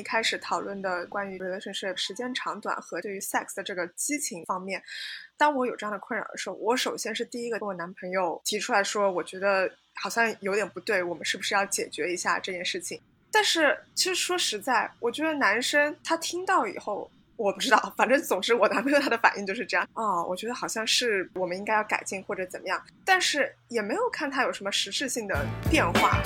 一开始讨论的关于 relationship 时间长短和对于 sex 的这个激情方面，当我有这样的困扰的时候，我首先是第一个跟我男朋友提出来说，我觉得好像有点不对，我们是不是要解决一下这件事情？但是其实说实在，我觉得男生他听到以后。我不知道，反正总之我男朋友他的反应就是这样哦，我觉得好像是我们应该要改进或者怎么样，但是也没有看他有什么实质性的变化。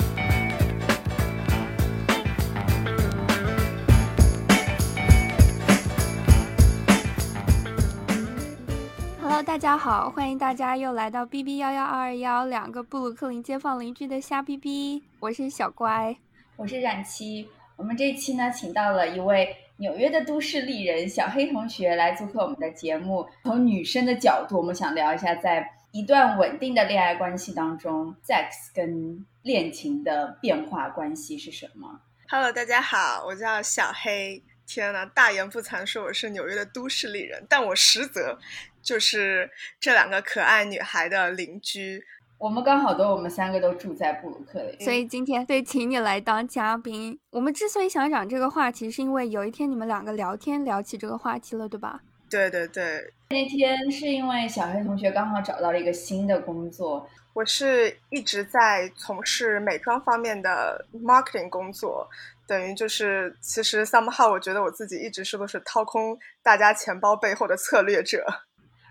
Hello，大家好，欢迎大家又来到 B B 幺幺二二幺两个布鲁克林街坊邻居的瞎 B B，我是小乖，我是冉七，我们这期呢请到了一位。纽约的都市丽人小黑同学来做客我们的节目。从女生的角度，我们想聊一下，在一段稳定的恋爱关系当中，sex 跟恋情的变化关系是什么？Hello，大家好，我叫小黑。天呐，大言不惭说我是纽约的都市丽人，但我实则就是这两个可爱女孩的邻居。我们刚好都，我们三个都住在布鲁克林，所以今天对，请你来当嘉宾。我们之所以想讲这个话题，是因为有一天你们两个聊天聊起这个话题了，对吧？对对对，那天是因为小黑同学刚好找到了一个新的工作，我是一直在从事美妆方面的 marketing 工作，等于就是其实 somehow 我觉得我自己一直是不是掏空大家钱包背后的策略者。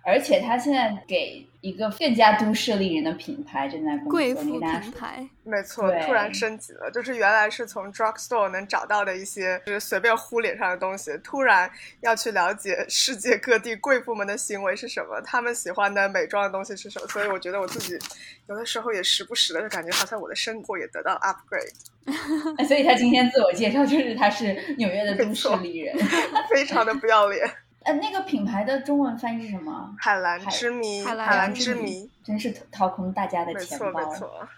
而且他现在给一个更加都市丽人的品牌正在工作，贵妇品牌，没错，突然升级了，就是原来是从 drugstore 能找到的一些，就是随便糊脸上的东西，突然要去了解世界各地贵妇们的行为是什么，他们喜欢的美妆的东西是什么，所以我觉得我自己有的时候也时不时的就感觉好像我的生活也得到 upgrade。所以他今天自我介绍就是他是纽约的都市丽人，非常的不要脸。呃，那个品牌的中文翻译是什么？海蓝之谜。海蓝之谜，真是掏空大家的钱包。没错没错。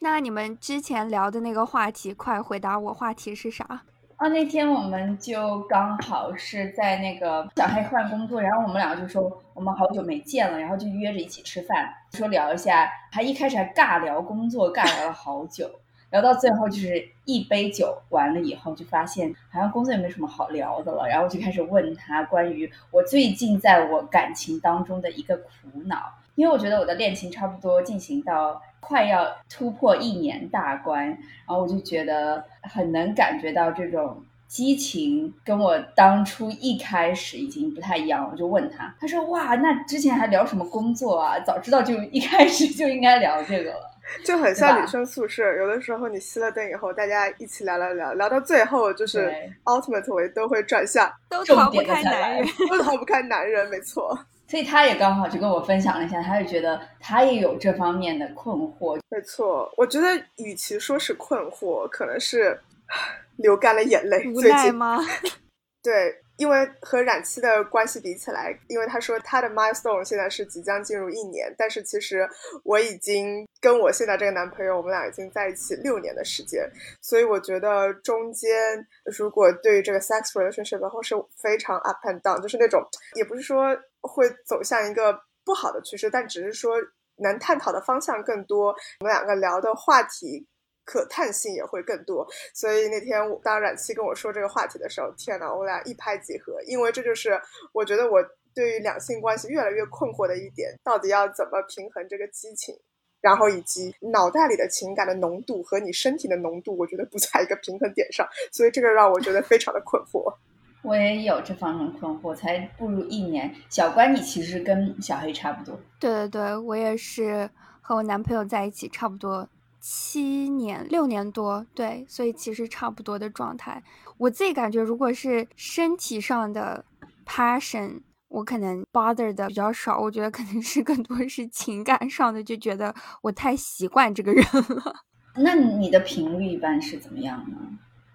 那你们之前聊的那个话题，快回答我，话题是啥？啊，那天我们就刚好是在那个小黑换工作，然后我们两个就说我们好久没见了，然后就约着一起吃饭，说聊一下，还一开始还尬聊工作，尬聊了好久。聊到最后，就是一杯酒完了以后，就发现好像工作也没什么好聊的了，然后就开始问他关于我最近在我感情当中的一个苦恼，因为我觉得我的恋情差不多进行到快要突破一年大关，然后我就觉得很能感觉到这种激情跟我当初一开始已经不太一样，我就问他，他说哇，那之前还聊什么工作啊？早知道就一开始就应该聊这个了。就很像女生宿舍，有的时候你熄了灯以后，大家一起聊聊聊，聊到最后就是 ultimately 都会转向，都逃不开男人，都逃不开男人，没错。所以他也刚好就跟我分享了一下，他就觉得他也有这方面的困惑。没错，我觉得与其说是困惑，可能是 流干了眼泪。无奈吗？对。因为和冉七的关系比起来，因为他说他的 milestone 现在是即将进入一年，但是其实我已经跟我现在这个男朋友，我们俩已经在一起六年的时间，所以我觉得中间如果对于这个 sex relationship 的话是非常 up and down，就是那种也不是说会走向一个不好的趋势，但只是说能探讨的方向更多，我们两个聊的话题。可探性也会更多，所以那天当冉七跟我说这个话题的时候，天呐，我俩一拍即合，因为这就是我觉得我对于两性关系越来越困惑的一点，到底要怎么平衡这个激情，然后以及脑袋里的情感的浓度和你身体的浓度，我觉得不在一个平衡点上，所以这个让我觉得非常的困惑。我也有这方面困惑，才步入一年，小关你其实跟小黑差不多。对对对，我也是和我男朋友在一起差不多。七年六年多，对，所以其实差不多的状态。我自己感觉，如果是身体上的 passion，我可能 bother 的比较少。我觉得可能是更多是情感上的，就觉得我太习惯这个人了。那你的频率一般是怎么样呢？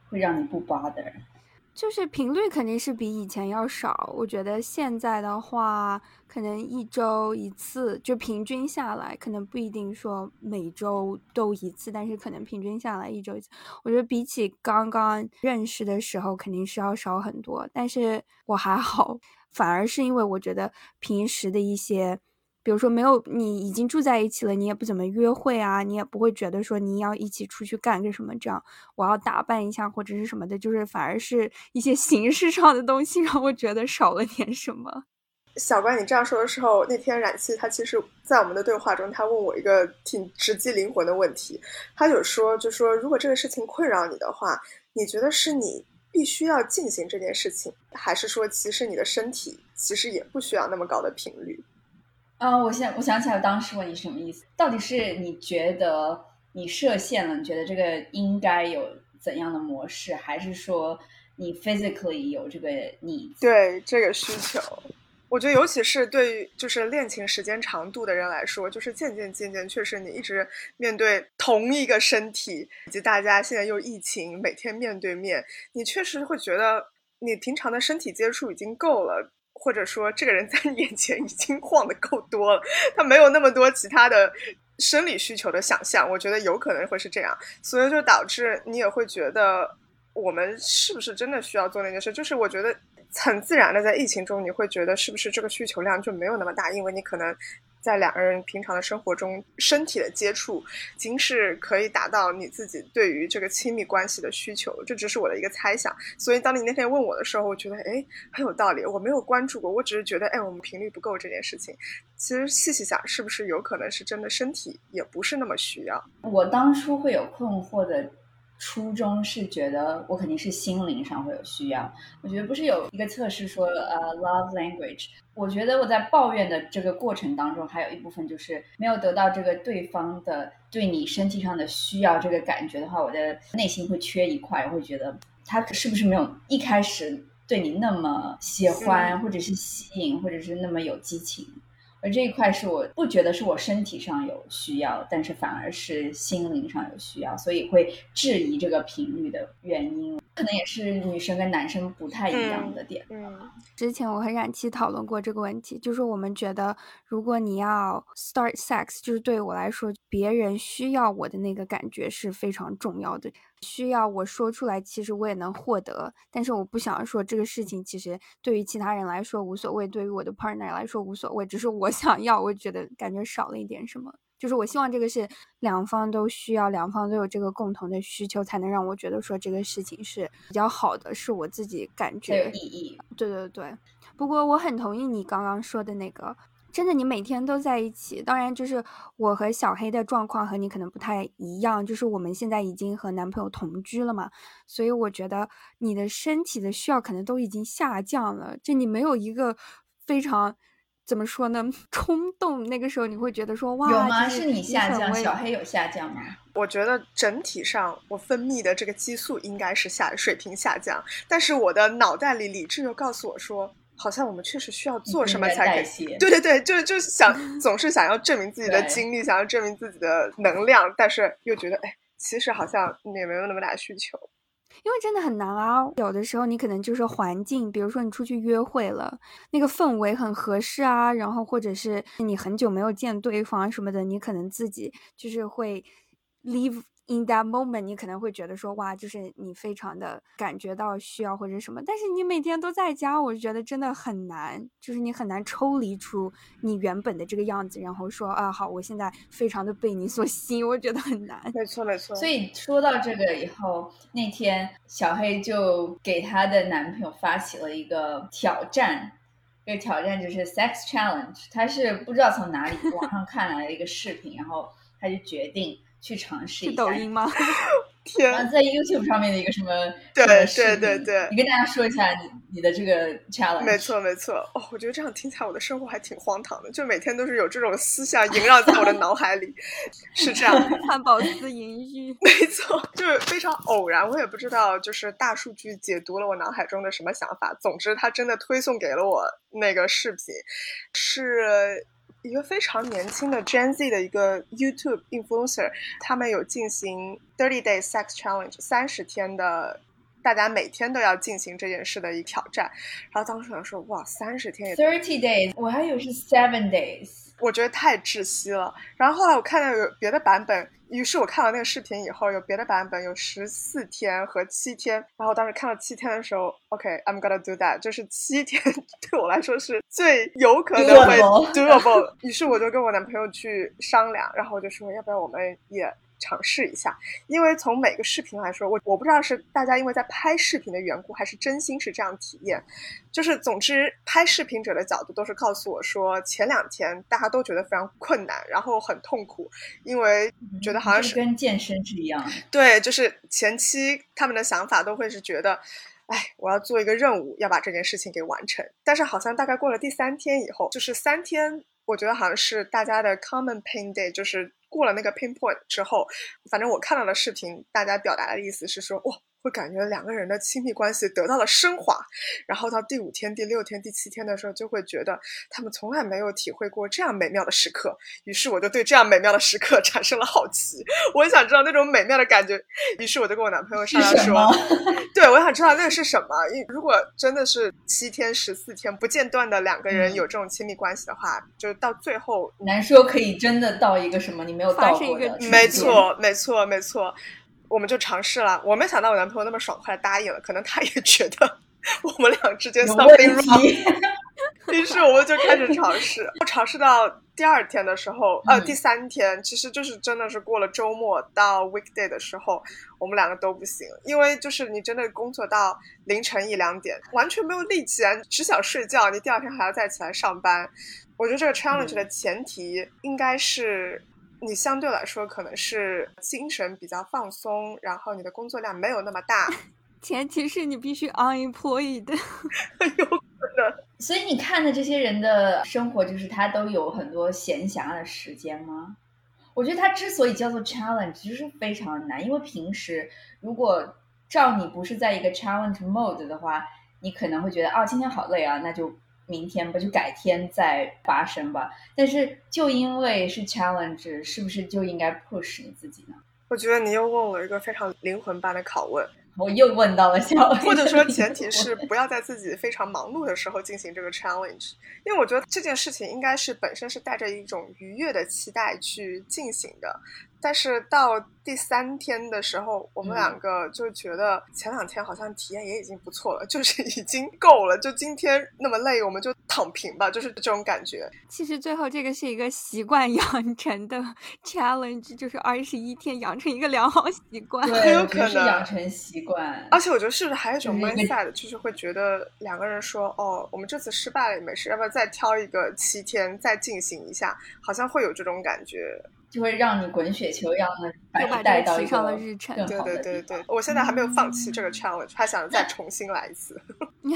会让你不 bother？就是频率肯定是比以前要少，我觉得现在的话，可能一周一次，就平均下来，可能不一定说每周都一次，但是可能平均下来一周一次。我觉得比起刚刚认识的时候，肯定是要少很多，但是我还好，反而是因为我觉得平时的一些比如说没有你已经住在一起了，你也不怎么约会啊，你也不会觉得说你要一起出去干个什么，这样我要打扮一下或者是什么的，就是反而是一些 形式上的东西让我觉得少了点什么。小关，你这样说的时候，那天冉七他其实，在我们的对话中，他问我一个挺直击灵魂的问题，他有说，就说如果这个事情困扰你的话，你觉得是你必须要进行这件事情，还是说其实你的身体其实也不需要那么高的频率？啊，我想我想起来，我当时问你什么意思？到底是你觉得你设限了？你觉得这个应该有怎样的模式，还是说你 physically 有这个你对这个需求？我觉得，尤其是对于就是恋情时间长度的人来说，就是渐渐渐渐，确实你一直面对同一个身体，以及大家现在又疫情，每天面对面，你确实会觉得你平常的身体接触已经够了。或者说，这个人在你眼前已经晃的够多了，他没有那么多其他的生理需求的想象。我觉得有可能会是这样，所以就导致你也会觉得，我们是不是真的需要做那件事？就是我觉得很自然的，在疫情中，你会觉得是不是这个需求量就没有那么大，因为你可能。在两个人平常的生活中，身体的接触已经是可以达到你自己对于这个亲密关系的需求，这只是我的一个猜想。所以当你那天问我的时候，我觉得哎很有道理。我没有关注过，我只是觉得哎我们频率不够这件事情。其实细细想，是不是有可能是真的身体也不是那么需要？我当初会有困惑的。初衷是觉得我肯定是心灵上会有需要。我觉得不是有一个测试说，呃，love language。我觉得我在抱怨的这个过程当中，还有一部分就是没有得到这个对方的对你身体上的需要这个感觉的话，我的内心会缺一块，会觉得他是不是没有一开始对你那么喜欢，或者是吸引，或者是那么有激情。而这一块是我不觉得是我身体上有需要，但是反而是心灵上有需要，所以会质疑这个频率的原因，可能也是女生跟男生不太一样的点。嗯，之前我和冉七讨论过这个问题，就是我们觉得，如果你要 start sex，就是对我来说，别人需要我的那个感觉是非常重要的。需要我说出来，其实我也能获得，但是我不想说这个事情，其实对于其他人来说无所谓，对于我的 partner 来说无所谓，只是我想要，我觉得感觉少了一点什么。就是我希望这个是两方都需要，两方都有这个共同的需求，才能让我觉得说这个事情是比较好的，是我自己感觉有意义。对对对，不过我很同意你刚刚说的那个。真的，你每天都在一起。当然，就是我和小黑的状况和你可能不太一样，就是我们现在已经和男朋友同居了嘛，所以我觉得你的身体的需要可能都已经下降了。就你没有一个非常怎么说呢 冲动，那个时候你会觉得说哇，有吗？是你下降，小黑有下降吗？我觉得整体上我分泌的这个激素应该是下水平下降，但是我的脑袋里理智又告诉我说。好像我们确实需要做什么才可以？对对对，就就想总是想要证明自己的精力，想要证明自己的能量，但是又觉得哎，其实好像也没有那么大需求。因为真的很难啊，有的时候你可能就是环境，比如说你出去约会了，那个氛围很合适啊，然后或者是你很久没有见对方什么的，你可能自己就是会 leave。In that moment，你可能会觉得说，哇，就是你非常的感觉到需要或者什么，但是你每天都在家，我就觉得真的很难，就是你很难抽离出你原本的这个样子，然后说，啊，好，我现在非常的被你所吸引，我觉得很难。没错，没错。所以说到这个以后，那天小黑就给她的男朋友发起了一个挑战，这个挑战就是 sex challenge，他是不知道从哪里网上看来的一个视频，然后他就决定。去尝试一下抖音吗？天，在 YouTube 上面的一个什么？对对对对，你跟大家说一下你你的这个 challenge。没错没错，哦，我觉得这样听起来我的生活还挺荒唐的，就每天都是有这种思想萦绕在我的脑海里，是这样。汉堡思淫欲，没错，就是非常偶然，我也不知道，就是大数据解读了我脑海中的什么想法。总之，他真的推送给了我那个视频，是。一个非常年轻的 Gen Z 的一个 YouTube influencer，他们有进行 thirty day sex challenge，三十天的，大家每天都要进行这件事的一挑战。然后当时想说，哇，三十天也 thirty days，我还以为是 seven days。我觉得太窒息了。然后后来我看到有别的版本，于是我看了那个视频以后，有别的版本有十四天和七天。然后当时看了七天的时候，OK，I'm gonna do that，就是七天对我来说是最有可能会 doable。于是我就跟我男朋友去商量，然后我就说要不要我们也。尝试一下，因为从每个视频来说，我我不知道是大家因为在拍视频的缘故，还是真心是这样体验。就是总之，拍视频者的角度都是告诉我说，前两天大家都觉得非常困难，然后很痛苦，因为觉得好像是跟健身是一样。对，就是前期他们的想法都会是觉得，哎，我要做一个任务，要把这件事情给完成。但是好像大概过了第三天以后，就是三天，我觉得好像是大家的 common pain day，就是。过了那个 pinpoint 之后，反正我看到的视频，大家表达的意思是说，哇。会感觉两个人的亲密关系得到了升华，然后到第五天、第六天、第七天的时候，就会觉得他们从来没有体会过这样美妙的时刻。于是我就对这样美妙的时刻 产生了好奇，我也想知道那种美妙的感觉。于是我就跟我男朋友商量说：“对，我想知道那个是什么。因如果真的是七天、十四天不间断的两个人有这种亲密关系的话，就到最后难说可以真的到一个什么你没有到过的。没错，没错，没错。”我们就尝试了，我没想到我男朋友那么爽快答应了，可能他也觉得我们俩之间 something wrong，于是我们就开始尝试。尝试到第二天的时候，呃，第三天，其实就是真的是过了周末到 weekday 的时候，我们两个都不行，因为就是你真的工作到凌晨一两点，完全没有力气啊，只想睡觉，你第二天还要再起来上班。我觉得这个 challenge 的前提应该是。你相对来说可能是精神比较放松，然后你的工作量没有那么大。前提是你必须 unemployed，有可能。所以你看的这些人的生活，就是他都有很多闲暇的时间吗？我觉得他之所以叫做 challenge，就是非常难，因为平时如果照你不是在一个 challenge mode 的话，你可能会觉得啊，今天好累啊，那就。明天吧，就改天再发生吧。但是就因为是 challenge，是不是就应该 push 你自己呢？我觉得你又问我一个非常灵魂般的拷问。我又问到了小，或者说前提是不要在自己非常忙碌的时候进行这个 challenge，因为我觉得这件事情应该是本身是带着一种愉悦的期待去进行的。但是到第三天的时候，我们两个就觉得前两天好像体验也已经不错了，就是已经够了。就今天那么累，我们就躺平吧，就是这种感觉。其实最后这个是一个习惯养成的 challenge，就是二十一天养成一个良好习惯，很有可能养成习惯。而且我觉得是不是还有一种 mindset，就是会觉得两个人说哦，我们这次失败了也没事，要不要再挑一个七天再进行一下？好像会有这种感觉。就会让你滚雪球一样的把你带到一个日程。对对对对，我现在还没有放弃这个 challenge，还想再重新来一次。你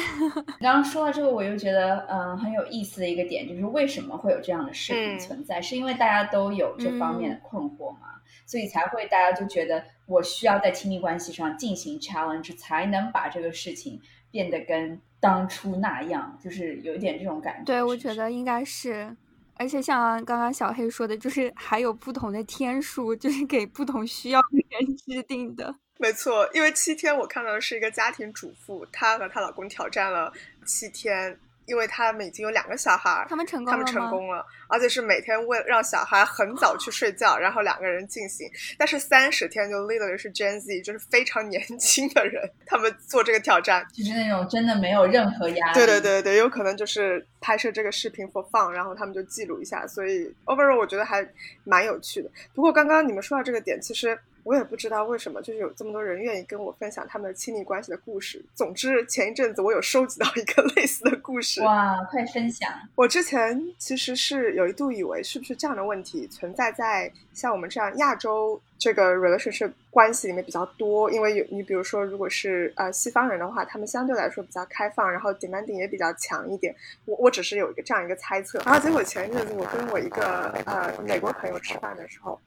刚刚说到这个，我又觉得嗯很有意思的一个点，就是为什么会有这样的视频存在？是因为大家都有这方面的困惑嘛，所以才会大家就觉得我需要在亲密关系上进行 challenge，才能把这个事情变得跟当初那样，就是有一点这种感觉。对，我觉得应该是。而且像刚刚小黑说的，就是还有不同的天数，就是给不同需要的人制定的。没错，因为七天我看到的是一个家庭主妇，她和她老公挑战了七天。因为他们已经有两个小孩，他们成功了他们成功了，而且是每天为让小孩很早去睡觉，然后两个人进行。但是三十天就 literally 是 Gen Z，就是非常年轻的人，他们做这个挑战，就是那种真的没有任何压力。对对对对，有可能就是拍摄这个视频 for fun，然后他们就记录一下。所以 overall 我觉得还蛮有趣的。不过刚刚你们说到这个点，其实。我也不知道为什么，就是有这么多人愿意跟我分享他们的亲密关系的故事。总之，前一阵子我有收集到一个 类似的故事。哇，快分享！我之前其实是有一度以为，是不是这样的问题存在在像我们这样亚洲这个 relationship 关系里面比较多？因为有你比如说，如果是呃西方人的话，他们相对来说比较开放，然后 demanding 也比较强一点。我我只是有一个这样一个猜测。然后结果前一阵子我跟我一个呃美国朋友吃饭的时候。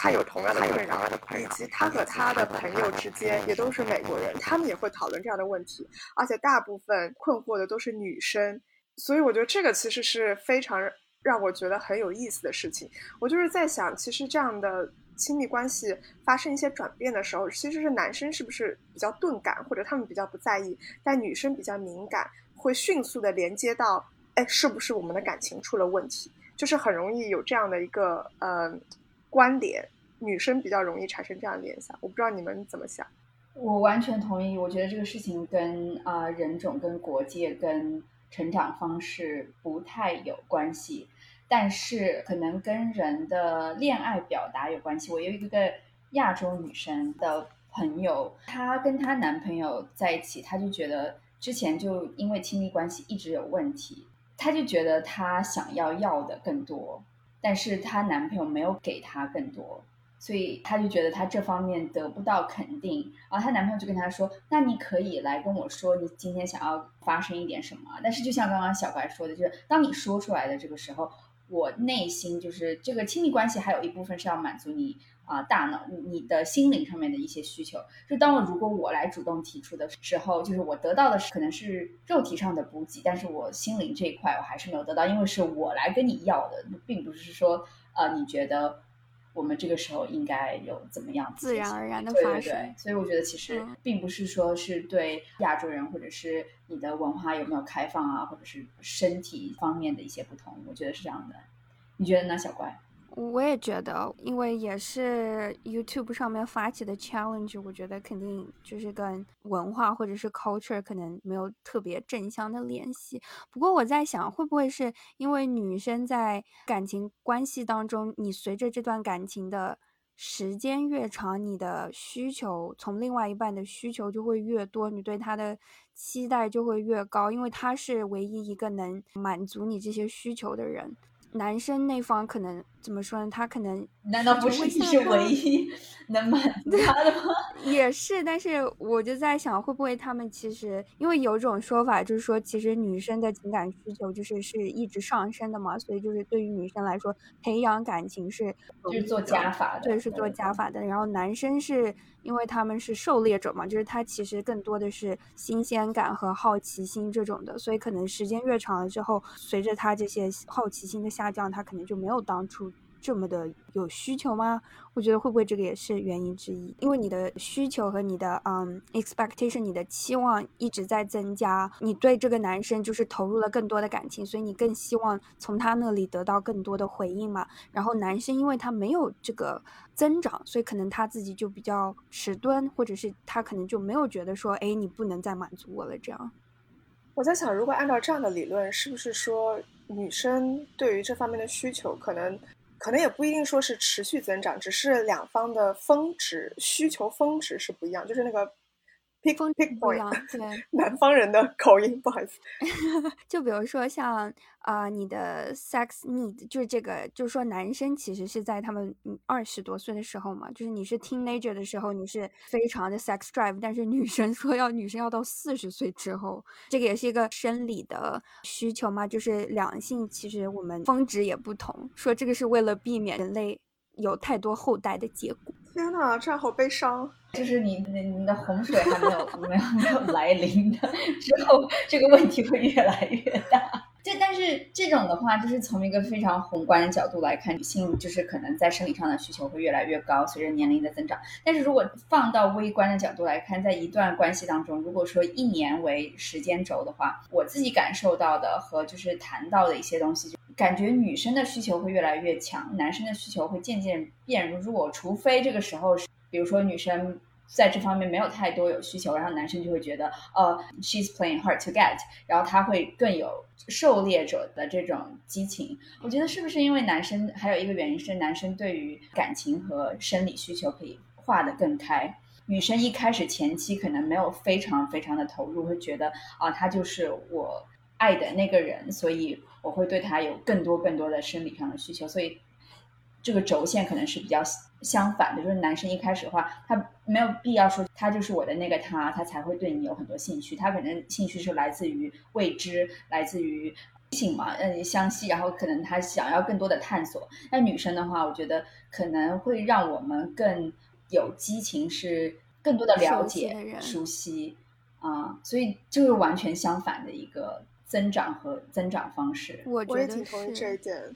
他有同样的困扰，以及他和他的朋友之间也都是美国人，他们也会讨论这样的问题，而且大部分困惑的都是女生，所以我觉得这个其实是非常让我觉得很有意思的事情。我就是在想，其实这样的亲密关系发生一些转变的时候，其实是男生是不是比较钝感，或者他们比较不在意，但女生比较敏感，会迅速的连接到，哎，是不是我们的感情出了问题？就是很容易有这样的一个呃观点，女生比较容易产生这样的联想。我不知道你们怎么想。我完全同意，我觉得这个事情跟啊人种、跟国界、跟成长方式不太有关系，但是可能跟人的恋爱表达有关系。我有一个亚洲女生的朋友，她跟她男朋友在一起，她就觉得之前就因为亲密关系一直有问题，她就觉得她想要要的更多，但是她男朋友没有给她更多。所以她就觉得她这方面得不到肯定，然后她男朋友就跟她说：“那你可以来跟我说，你今天想要发生一点什么。”但是就像刚刚小白说的，就是当你说出来的这个时候，我内心就是这个亲密关系还有一部分是要满足你啊大脑、你的心灵上面的一些需求。就当我如果我来主动提出的时候，就是我得到的是可能是肉体上的补给，但是我心灵这一块我还是没有得到，因为是我来跟你要的，并不是说呃你觉得。我们这个时候应该有怎么样自然而然的发生？所以我觉得其实并不是说是对亚洲人，或者是你的文化有没有开放啊，或者是身体方面的一些不同，我觉得是这样的。你觉得呢，小怪？我也觉得，因为也是 YouTube 上面发起的 challenge，我觉得肯定就是跟文化或者是 culture 可能没有特别正向的联系。不过我在想，会不会是因为女生在感情关系当中，你随着这段感情的时间越长，你的需求从另外一半的需求就会越多，你对他的期待就会越高，因为他是唯一一个能满足你这些需求的人。男生那方可能怎么说呢？他可能难道不是你是唯一 能满足他的吗？也是，但是我就在想，会不会他们其实因为有种说法，就是说其实女生的情感需求就是是一直上升的嘛，所以就是对于女生来说，培养感情是就是做加法的，对，是做加法的。然后男生是因为他们是狩猎者嘛，就是他其实更多的是新鲜感和好奇心这种的，所以可能时间越长了之后，随着他这些好奇心的下降，他可能就没有当初。这么的有需求吗？我觉得会不会这个也是原因之一？因为你的需求和你的嗯 expectation，你的期望一直在增加，你对这个男生就是投入了更多的感情，所以你更希望从他那里得到更多的回应嘛。然后男生因为他没有这个增长，所以可能他自己就比较迟钝，或者是他可能就没有觉得说，哎，你不能再满足我了这样。我在想，如果按照这样的理论，是不是说女生对于这方面的需求可能？可能也不一定说是持续增长，只是两方的峰值需求峰值是不一样，就是那个。Pick pick point，对，南方人的口音，不好意思。就比如说像啊，你的 sex need，就是这个，就是说男生其实是在他们二十多岁的时候嘛，就是你是 teenager 的时候，你是非常的 sex drive，但是女生说要女生要到四十岁之后，这个也是一个生理的需求嘛，就是两性其实我们峰值也不同，说这个是为了避免人类有太多后代的结果。天呐，这样好悲伤。就是你，你你的洪水还没有 没有没有来临的之后，这个问题会越来越大。就但是这种的话，就是从一个非常宏观的角度来看，女性就是可能在生理上的需求会越来越高，随着年龄的增长。但是如果放到微观的角度来看，在一段关系当中，如果说一年为时间轴的话，我自己感受到的和就是谈到的一些东西，就感觉女生的需求会越来越强，男生的需求会渐渐变弱，除非这个时候是。比如说女生在这方面没有太多有需求，然后男生就会觉得，呃，she's playing hard to get，然后他会更有狩猎者的这种激情。我觉得是不是因为男生还有一个原因是男生对于感情和生理需求可以画得更开，女生一开始前期可能没有非常非常的投入，会觉得啊，他就是我爱的那个人，所以我会对他有更多更多的生理上的需求，所以。这个轴线可能是比较相反的，就是男生一开始的话，他没有必要说他就是我的那个他，他才会对你有很多兴趣。他可能兴趣是来自于未知，来自于性嘛，嗯，相吸，然后可能他想要更多的探索。那女生的话，我觉得可能会让我们更有激情，是更多的了解、熟悉啊，所以就是完全相反的一个增长和增长方式。我觉得挺同意这一点。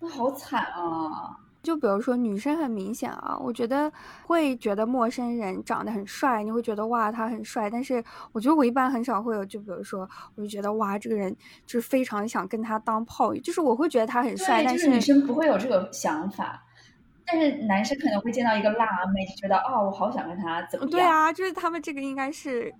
那好惨啊！就比如说女生很明显啊，我觉得会觉得陌生人长得很帅，你会觉得哇他很帅。但是我觉得我一般很少会有，就比如说我就觉得哇这个人就是非常想跟他当炮友，就是我会觉得他很帅，但是女生不会有这个想法。但是男生可能会见到一个辣妹就觉得哦我好想跟他怎么样？对啊，就是他们这个应该是。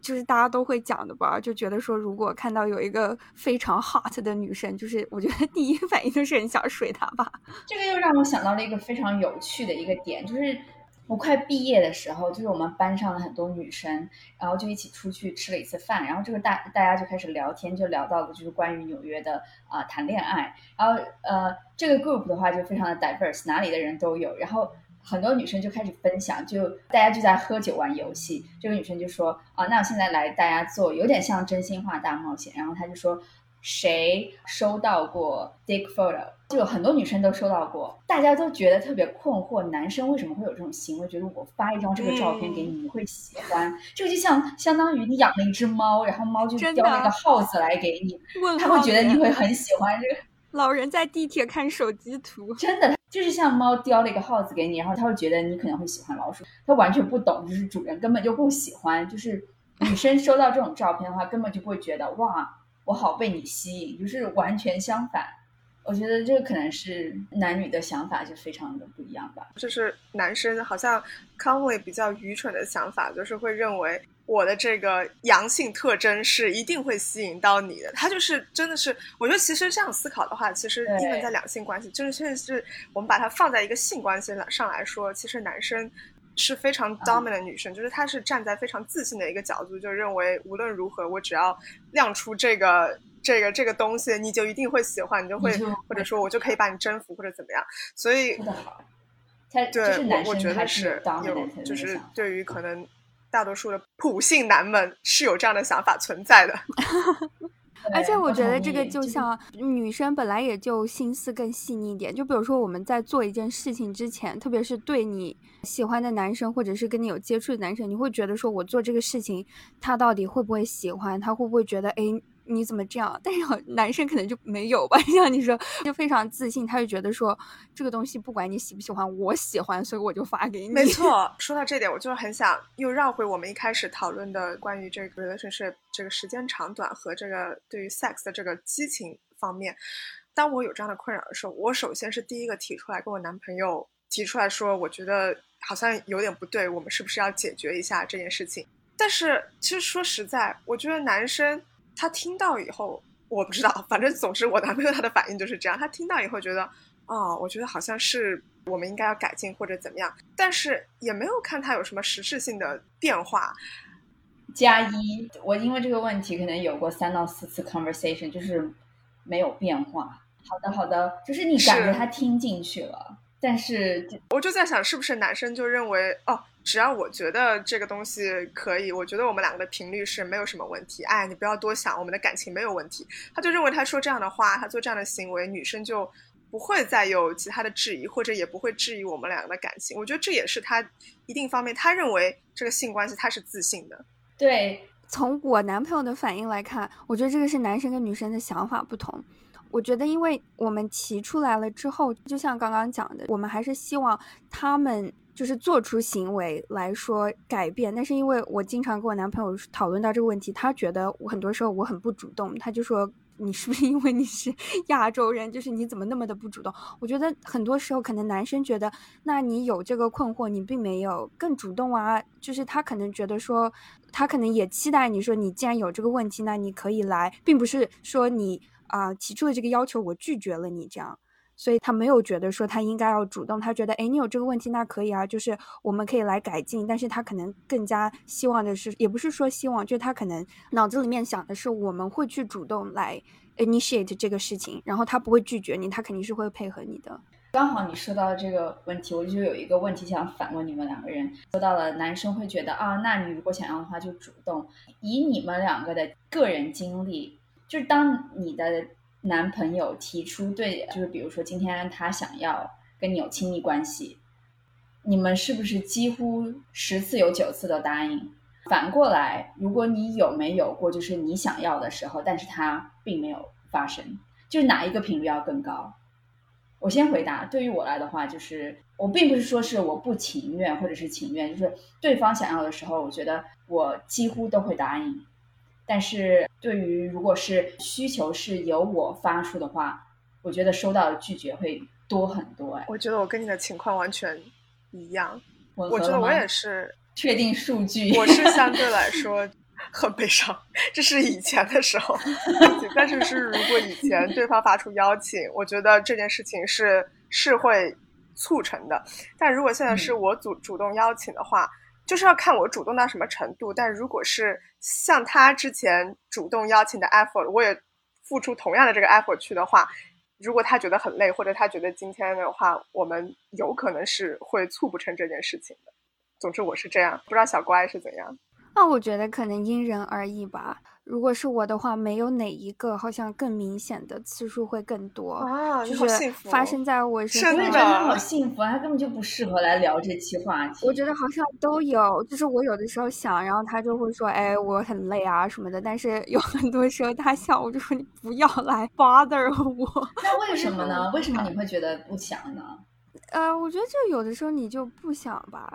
就是大家都会讲的吧，就觉得说，如果看到有一个非常 hot 的女生，就是我觉得第一反应就是很想睡她吧。这个又让我想到了一个非常有趣的一个点，就是我快毕业的时候，就是我们班上的很多女生，然后就一起出去吃了一次饭，然后这个大大家就开始聊天，就聊到了就是关于纽约的啊谈恋爱，然后呃这个 group 的话就非常的 diverse，哪里的人都有，然后。很多女生就开始分享，就大家就在喝酒玩游戏。这个女生就说：“啊，那我现在来大家做有点像真心话大冒险。”然后她就说：“谁收到过 dick photo？” 就有很多女生都收到过，大家都觉得特别困惑，男生为什么会有这种行为？觉得我发一张这个照片给你，你会喜欢？这个就像相当于你养了一只猫，然后猫就叼了一个耗子来给你，他会觉得你会很喜欢这个。老人在地铁看手机图，真的。就是像猫叼了一个耗子给你，然后他会觉得你可能会喜欢老鼠，他完全不懂，就是主人根本就不喜欢。就是女生收到这种照片的话，根本就不会觉得哇，我好被你吸引，就是完全相反。我觉得这个可能是男女的想法就非常的不一样吧。就是男生好像 commonly 比较愚蠢的想法，就是会认为。我的这个阳性特征是一定会吸引到你的，他就是真的是，我觉得其实这样思考的话，其实因为在两性关系，就是甚至是我们把它放在一个性关系上来说，其实男生是非常 dominant 的女生，就是他是站在非常自信的一个角度，就认为无论如何，我只要亮出这个这个这个东西，你就一定会喜欢，你就会或者说我就可以把你征服或者怎么样，所以对，我我觉得是有，就是对于可能。大多数的普信男们是有这样的想法存在的，而且我觉得这个就像女生本来也就心思更细腻一点。就比如说我们在做一件事情之前，特别是对你喜欢的男生或者是跟你有接触的男生，你会觉得说我做这个事情，他到底会不会喜欢？他会不会觉得哎？你怎么这样？但是男生可能就没有吧，像你说，就非常自信，他就觉得说这个东西不管你喜不喜欢，我喜欢，所以我就发给你。没 错，说到这点，我就很想又绕回我们一开始讨论的关于这个 relationship 这个时间长短和这个对于 sex 的这个激情方面。当我有这样的困扰的时候，我首先是第一个提出来跟我男朋友提出来说，我觉得好像有点不对，我们是不是要解决一下这件事情？但是其实说实在，我觉得男生。他听到以后，我不知道，反正总之我男朋友他的反应就是这样。他听到以后觉得，哦，我觉得好像是我们应该要改进或者怎么样，但是也没有看他有什么实质性的变化。加一，我因为这个问题可能有过三到四次 conversation，就是没有变化。好的，好的，就是你感觉他听进去了，但是我就在想，是不是男生就认为哦。只要我觉得这个东西可以，我觉得我们两个的频率是没有什么问题。哎，你不要多想，我们的感情没有问题。他就认为他说这样的话，他做这样的行为，女生就不会再有其他的质疑，或者也不会质疑我们两个的感情。我觉得这也是他一定方面，他认为这个性关系他是自信的。对，从我男朋友的反应来看，我觉得这个是男生跟女生的想法不同。我觉得，因为我们提出来了之后，就像刚刚讲的，我们还是希望他们。就是做出行为来说改变，但是因为我经常跟我男朋友讨论到这个问题，他觉得我很多时候我很不主动，他就说你是不是因为你是 亚洲人，就是你怎么那么的不主动？我觉得很多时候可能男生觉得，那你有这个困惑，你并没有更主动啊，就是他可能觉得说，他可能也期待你说，你既然有这个问题，那你可以来，并不是说你啊提出的这个要求我拒绝了你这样。所以他没有觉得说他应该要主动，他觉得哎，你有这个问题那可以啊，就是我们可以来改进。但是他可能更加希望的是，也不是说希望，就是他可能脑子里面想的是我们会去主动来 initiate 这个事情，然后他不会拒绝你，他肯定是会配合你的。刚好你说到这个问题，我就有一个问题想反问你们两个人。说到了男生会觉得啊，那你如果想要的话就主动。以你们两个的个人经历，就是当你的。男朋友提出对，就是比如说今天他想要跟你有亲密关系，你们是不是几乎十次有九次都答应？反过来，如果你有没有过就是你想要的时候，但是他并没有发生，就是哪一个频率要更高？我先回答，对于我来的话，就是我并不是说是我不情愿或者是情愿，就是对方想要的时候，我觉得我几乎都会答应。但是对于如果是需求是由我发出的话，我觉得收到的拒绝会多很多。哎，我觉得我跟你的情况完全一样，我我觉得我也是。确定数据，我是相 对来说很悲伤，这是以前的时候。但是是如果以前对方发出邀请，我觉得这件事情是是会促成的。但如果现在是我主主动邀请的话，就是要看我主动到什么程度。但如果是像他之前主动邀请的 effort，我也付出同样的这个 effort 去的话，如果他觉得很累，或者他觉得今天的话，我们有可能是会促不成这件事情的。总之我是这样，不知道小乖是怎样。那我觉得可能因人而异吧。如果是我的话，没有哪一个好像更明显的次数会更多啊，就是发生在我身上。我也觉得好幸福啊，他根本就不适合来聊这期话题。我觉得好像都有，就是我有的时候想，然后他就会说：“哎，我很累啊什么的。”但是有很多时候他想，我就说：“你不要来 bother 我。”那为什么呢？为什么你会觉得不想呢？呃，我觉得就有的时候你就不想吧。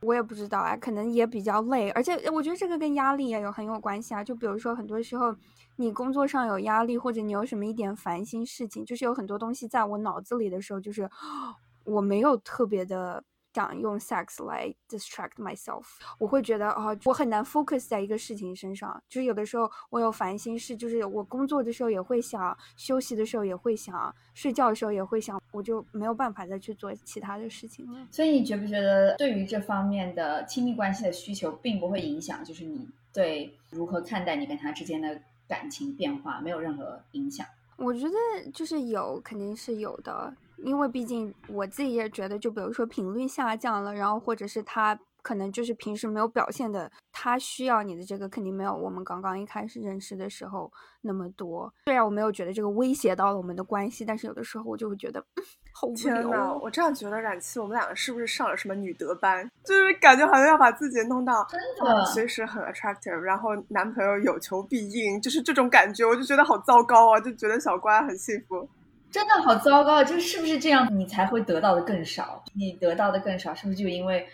我也不知道啊，可能也比较累，而且我觉得这个跟压力也有很有关系啊。就比如说，很多时候你工作上有压力，或者你有什么一点烦心事情，就是有很多东西在我脑子里的时候，就是 我没有特别的。想用 sex 来 distract myself，我会觉得啊，我很难 focus 在一个事情身上。就是有的时候我有烦心事，就是我工作的时候也会想，休息的时候也会想，睡觉的时候也会想，我就没有办法再去做其他的事情了。所以你觉不觉得，对于这方面的亲密关系的需求，并不会影响，就是你对如何看待你跟他之间的感情变化，没有任何影响？我觉得就是有，肯定是有的。因为毕竟我自己也觉得，就比如说频率下降了，然后或者是他可能就是平时没有表现的，他需要你的这个肯定没有我们刚刚一开始认识的时候那么多。虽然我没有觉得这个威胁到了我们的关系，但是有的时候我就会觉得，好天呐，我这样觉得，冉七，我们两个是不是上了什么女德班？就是感觉好像要把自己弄到真的随时很 attractive，然后男朋友有求必应，就是这种感觉，我就觉得好糟糕啊！就觉得小乖很幸福。真的好糟糕，就是不是这样，你才会得到的更少？你得到的更少，是不是就因为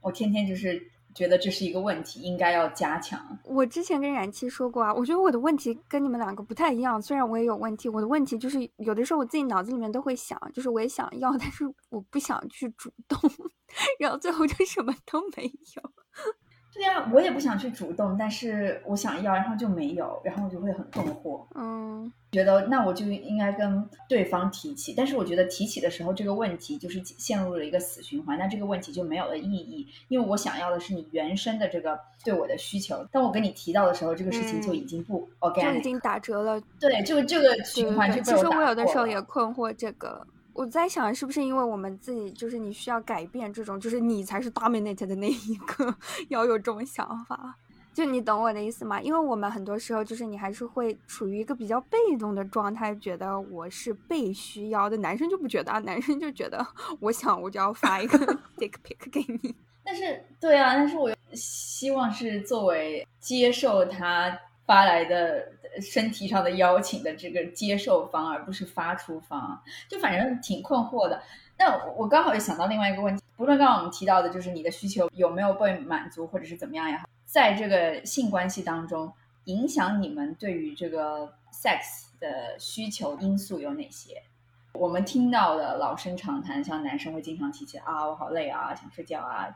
我天天就是觉得这是一个问题，应该要加强？我之前跟冉七说过啊，我觉得我的问题跟你们两个不太一样，虽然我也有问题，我的问题就是有的时候我自己脑子里面都会想，就是我也想要，但是我不想去主动，然后最后就什么都没有。对呀，我也不想去主动，但是我想要，然后就没有，然后我就会很困惑。嗯，觉得那我就应该跟对方提起，但是我觉得提起的时候，这个问题就是陷入了一个死循环，那这个问题就没有了意义，因为我想要的是你原生的这个对我的需求。当我跟你提到的时候，这个事情就已经不 OK，就已经打折了。对，就这个循环就其实我有的时候也困惑这个。我在想，是不是因为我们自己就是你需要改变这种，就是你才是 dominate 的那一个，要有这种想法，就你懂我的意思吗？因为我们很多时候就是你还是会处于一个比较被动的状态，觉得我是被需要的，男生就不觉得，啊，男生就觉得我想我就要发一个 dick pick 给你。但是，对啊，但是我希望是作为接受他。发来的身体上的邀请的这个接受方，而不是发出方，就反正挺困惑的。那我刚好也想到另外一个问题，不论刚刚我们提到的，就是你的需求有没有被满足，或者是怎么样也好，在这个性关系当中，影响你们对于这个 sex 的需求因素有哪些？我们听到的老生常谈，像男生会经常提起啊，我好累啊，想睡觉啊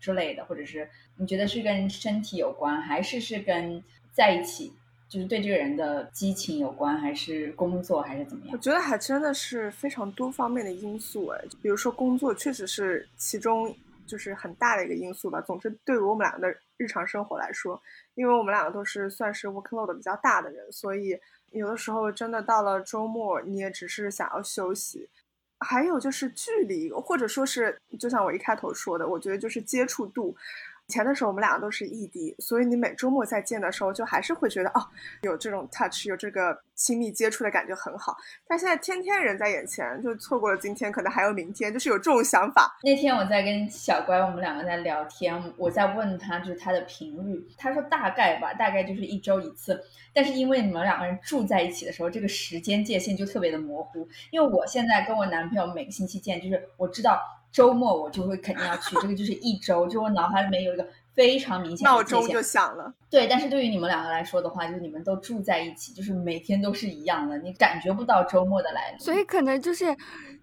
之类的，或者是你觉得是跟身体有关，还是是跟？在一起就是对这个人的激情有关，还是工作，还是怎么样？我觉得还真的是非常多方面的因素哎，比如说工作确实是其中就是很大的一个因素吧。总之，对于我们两个的日常生活来说，因为我们两个都是算是 workload 比较大的人，所以有的时候真的到了周末，你也只是想要休息。还有就是距离，或者说是就像我一开头说的，我觉得就是接触度。以前的时候我们两个都是异地，所以你每周末再见的时候，就还是会觉得哦，有这种 touch，有这个亲密接触的感觉很好。但现在天天人在眼前，就错过了今天，可能还有明天，就是有这种想法。那天我在跟小乖我们两个在聊天，我在问他就是他的频率，他说大概吧，大概就是一周一次。但是因为你们两个人住在一起的时候，这个时间界限就特别的模糊。因为我现在跟我男朋友每个星期见，就是我知道。周末我就会肯定要去，这个就是一周，就我脑海里面有一个非常明显的闹钟就响了。对，但是对于你们两个来说的话，就是你们都住在一起，就是每天都是一样的，你感觉不到周末的来临。所以可能就是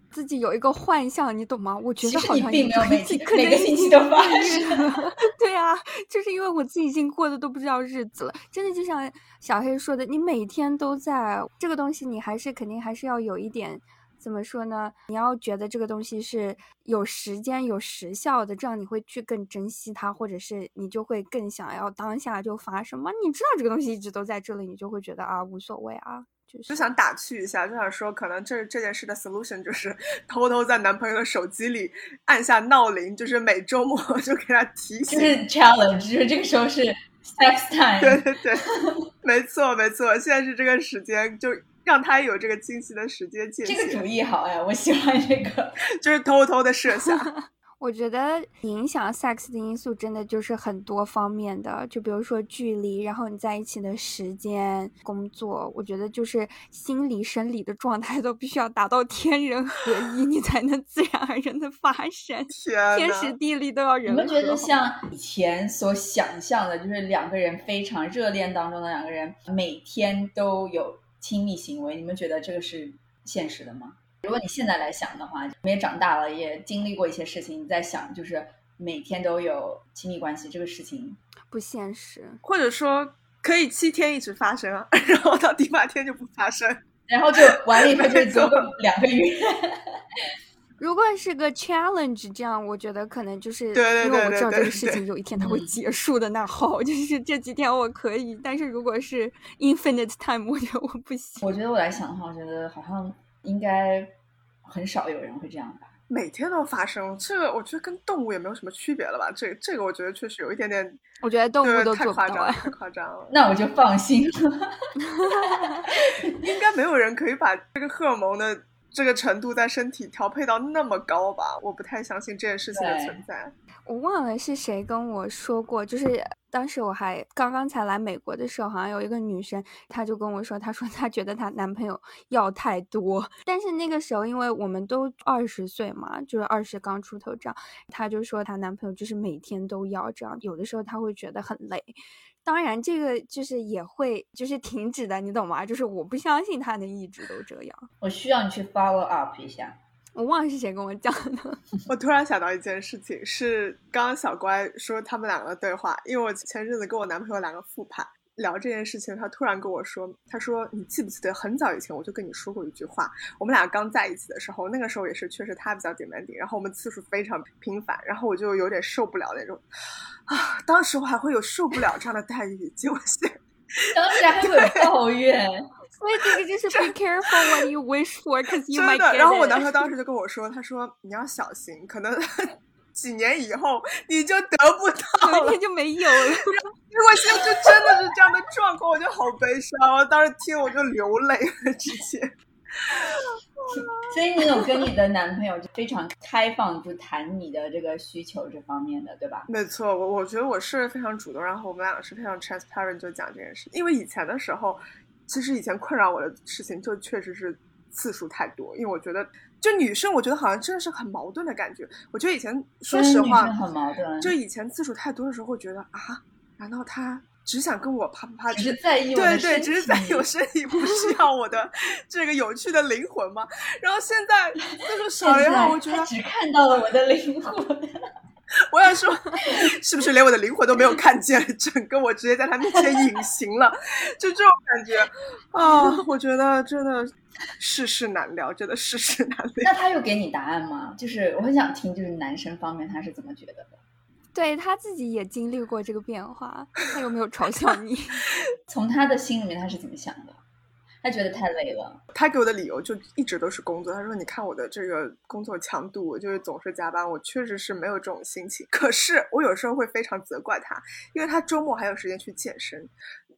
自己有一个幻象，你懂吗？我觉得好像并没有每天每个星期都发生。对啊，就是因为我自己已经过的都不知道日子了。真的就像小黑说的，你每天都在这个东西，你还是肯定还是要有一点。怎么说呢？你要觉得这个东西是有时间、有时效的，这样你会去更珍惜它，或者是你就会更想要当下就发生嘛？你知道这个东西一直都在这里，你就会觉得啊无所谓啊，就是就想打趣一下，就想说可能这这件事的 solution 就是 偷偷在男朋友的手机里按下闹铃，就是每周末 就给他提醒。就是 challenge，就是这个时候是 sex time。对对对，没错没错，现在是这个时间就。让他有这个清晰的时间界限。这个主意好哎，我喜欢这个，就是偷偷的设想。我觉得影响 sex 的因素真的就是很多方面的，就比如说距离，然后你在一起的时间、工作，我觉得就是心理、生理的状态都必须要达到天人合一，你才能自然而然的发生。天时地利都要人。你们觉得像以前所想象的，就是两个人非常热恋当中的两个人，每天都有。亲密行为，你们觉得这个是现实的吗？如果你现在来想的话，你也长大了，也经历过一些事情，你在想，就是每天都有亲密关系这个事情不现实，或者说可以七天一直发生啊，然后到第八天就不发生，然后就完了以后就只有两个月。如果是个 challenge，这样我觉得可能就是因为我知道这个事情有一天它会结束的。那好，就是这几天我可以，但是如果是 infinite time，我觉得我不行。我觉得我来想的话，我觉得好像应该很少有人会这样吧。每天都发生，这个我觉得跟动物也没有什么区别了吧？这这个我觉得确实有一点点，我觉得动物都太夸张，太夸张了。那我就放心了。应该没有人可以把这个荷尔蒙的。这个程度在身体调配到那么高吧？我不太相信这件事情的存在。我忘了是谁跟我说过，就是当时我还刚刚才来美国的时候，好像有一个女生，她就跟我说，她说她觉得她男朋友要太多。但是那个时候，因为我们都二十岁嘛，就是二十刚出头这样，她就说她男朋友就是每天都要这样，有的时候她会觉得很累。当然，这个就是也会就是停止的，你懂吗？就是我不相信他能一直都这样。我需要你去 follow up 一下。我忘了是谁跟我讲的。我突然想到一件事情，是刚刚小乖说他们两个的对话，因为我前阵子跟我男朋友两个复盘。聊这件事情，他突然跟我说：“他说你记不记得很早以前我就跟你说过一句话？我们俩刚在一起的时候，那个时候也是确实他比较 demanding，然后我们次数非常频繁，然后我就有点受不了那种啊，当时我还会有受不了这样的待遇，结果现当时还会抱怨，所以这个就是 be careful what you wish for，cause you might get。然后我男朋友当时就跟我说：他说你要小心，可能。”几年以后你就得不到，有一天就没有了。结果现在就真的是这样的状况，我就好悲伤。我当时听我就流泪了，直接。所以你有跟你的男朋友就非常开放，就谈你的这个需求这方面的，对吧？没错，我我觉得我是非常主动，然后我们两个是非常 transparent 就讲这件事。因为以前的时候，其实以前困扰我的事情就确实是次数太多，因为我觉得。就女生，我觉得好像真的是很矛盾的感觉。我觉得以前，说实话，很矛盾。就以前次数太多的时候，会觉得啊，难道他只想跟我啪啪啪？只是在意对对，只是在意我身体，不需要我的 这个有趣的灵魂吗？然后现在次数 少了以后，我觉得只看到了我的灵魂。我想说，是不是连我的灵魂都没有看见？整个我直接在他面前隐形了，就这种感觉啊！我觉得真的。世事难料，真的世事难料。那他有给你答案吗？就是我很想听，就是男生方面他是怎么觉得的？对他自己也经历过这个变化，他有没有嘲笑你？从他的心里面他是怎么想的？他觉得太累了。他给我的理由就一直都是工作。他说：“你看我的这个工作强度，我就是总是加班，我确实是没有这种心情。可是我有时候会非常责怪他，因为他周末还有时间去健身，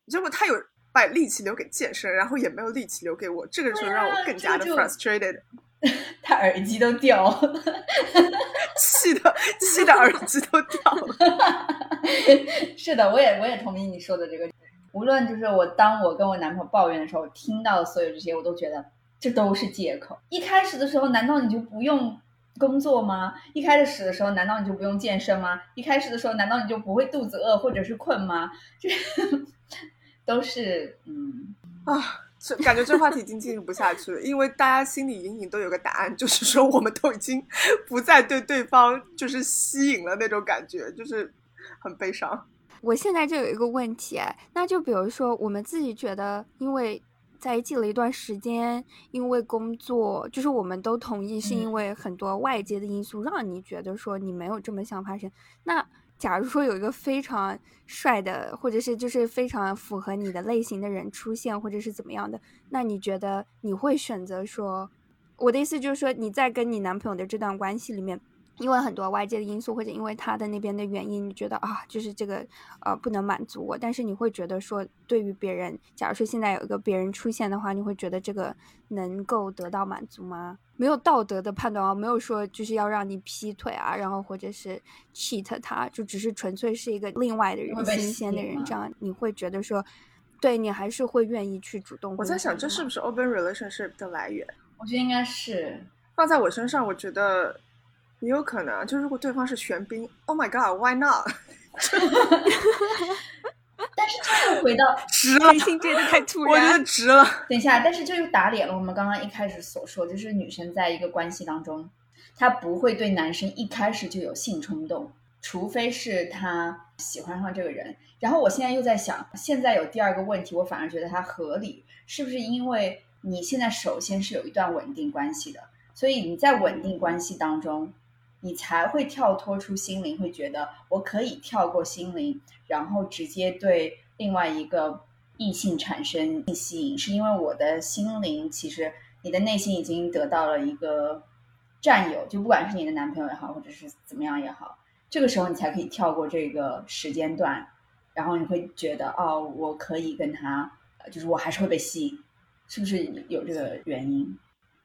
结果他有把力气留给健身，然后也没有力气留给我，这个就让我更加的 frustrated。他耳机都掉了，气的气的耳机都掉了。是的，我也我也同意你说的这个。无论就是我当我跟我男朋友抱怨的时候，听到的所有这些，我都觉得这都是借口。一开始的时候，难道你就不用工作吗？一开始的时候，难道你就不用健身吗？一开始的时候，难道你就不会肚子饿或者是困吗？这 都是嗯啊。这感觉这话题已经进行不下去了，因为大家心里隐隐都有个答案，就是说我们都已经不再对对方就是吸引了那种感觉，就是很悲伤。我现在就有一个问题，那就比如说我们自己觉得，因为在一起了一段时间，因为工作，就是我们都同意是因为很多外界的因素让你觉得说你没有这么想发生，那。假如说有一个非常帅的，或者是就是非常符合你的类型的人出现，或者是怎么样的，那你觉得你会选择说？我的意思就是说，你在跟你男朋友的这段关系里面。因为很多外界的因素，或者因为他的那边的原因，你觉得啊，就是这个呃不能满足我。但是你会觉得说，对于别人，假如说现在有一个别人出现的话，你会觉得这个能够得到满足吗？没有道德的判断啊，没有说就是要让你劈腿啊，然后或者是 cheat 他，就只是纯粹是一个另外的人，新鲜的人，这样你会觉得说，对你还是会愿意去主动。我在想，这是不是 open relationship 的来源？我觉得应该是放在我身上，我觉得。也有可能，就如果对方是玄彬，Oh my God，Why not？但是这又回到 值了，这个太突然，我觉得值了。等一下，但是这又打脸了我们刚刚一开始所说，就是女生在一个关系当中，她不会对男生一开始就有性冲动，除非是她喜欢上这个人。然后我现在又在想，现在有第二个问题，我反而觉得它合理，是不是因为你现在首先是有一段稳定关系的，所以你在稳定关系当中。你才会跳脱出心灵，会觉得我可以跳过心灵，然后直接对另外一个异性产生吸引，是因为我的心灵其实你的内心已经得到了一个占有，就不管是你的男朋友也好，或者是怎么样也好，这个时候你才可以跳过这个时间段，然后你会觉得哦，我可以跟他，就是我还是会被吸引，是不是有这个原因？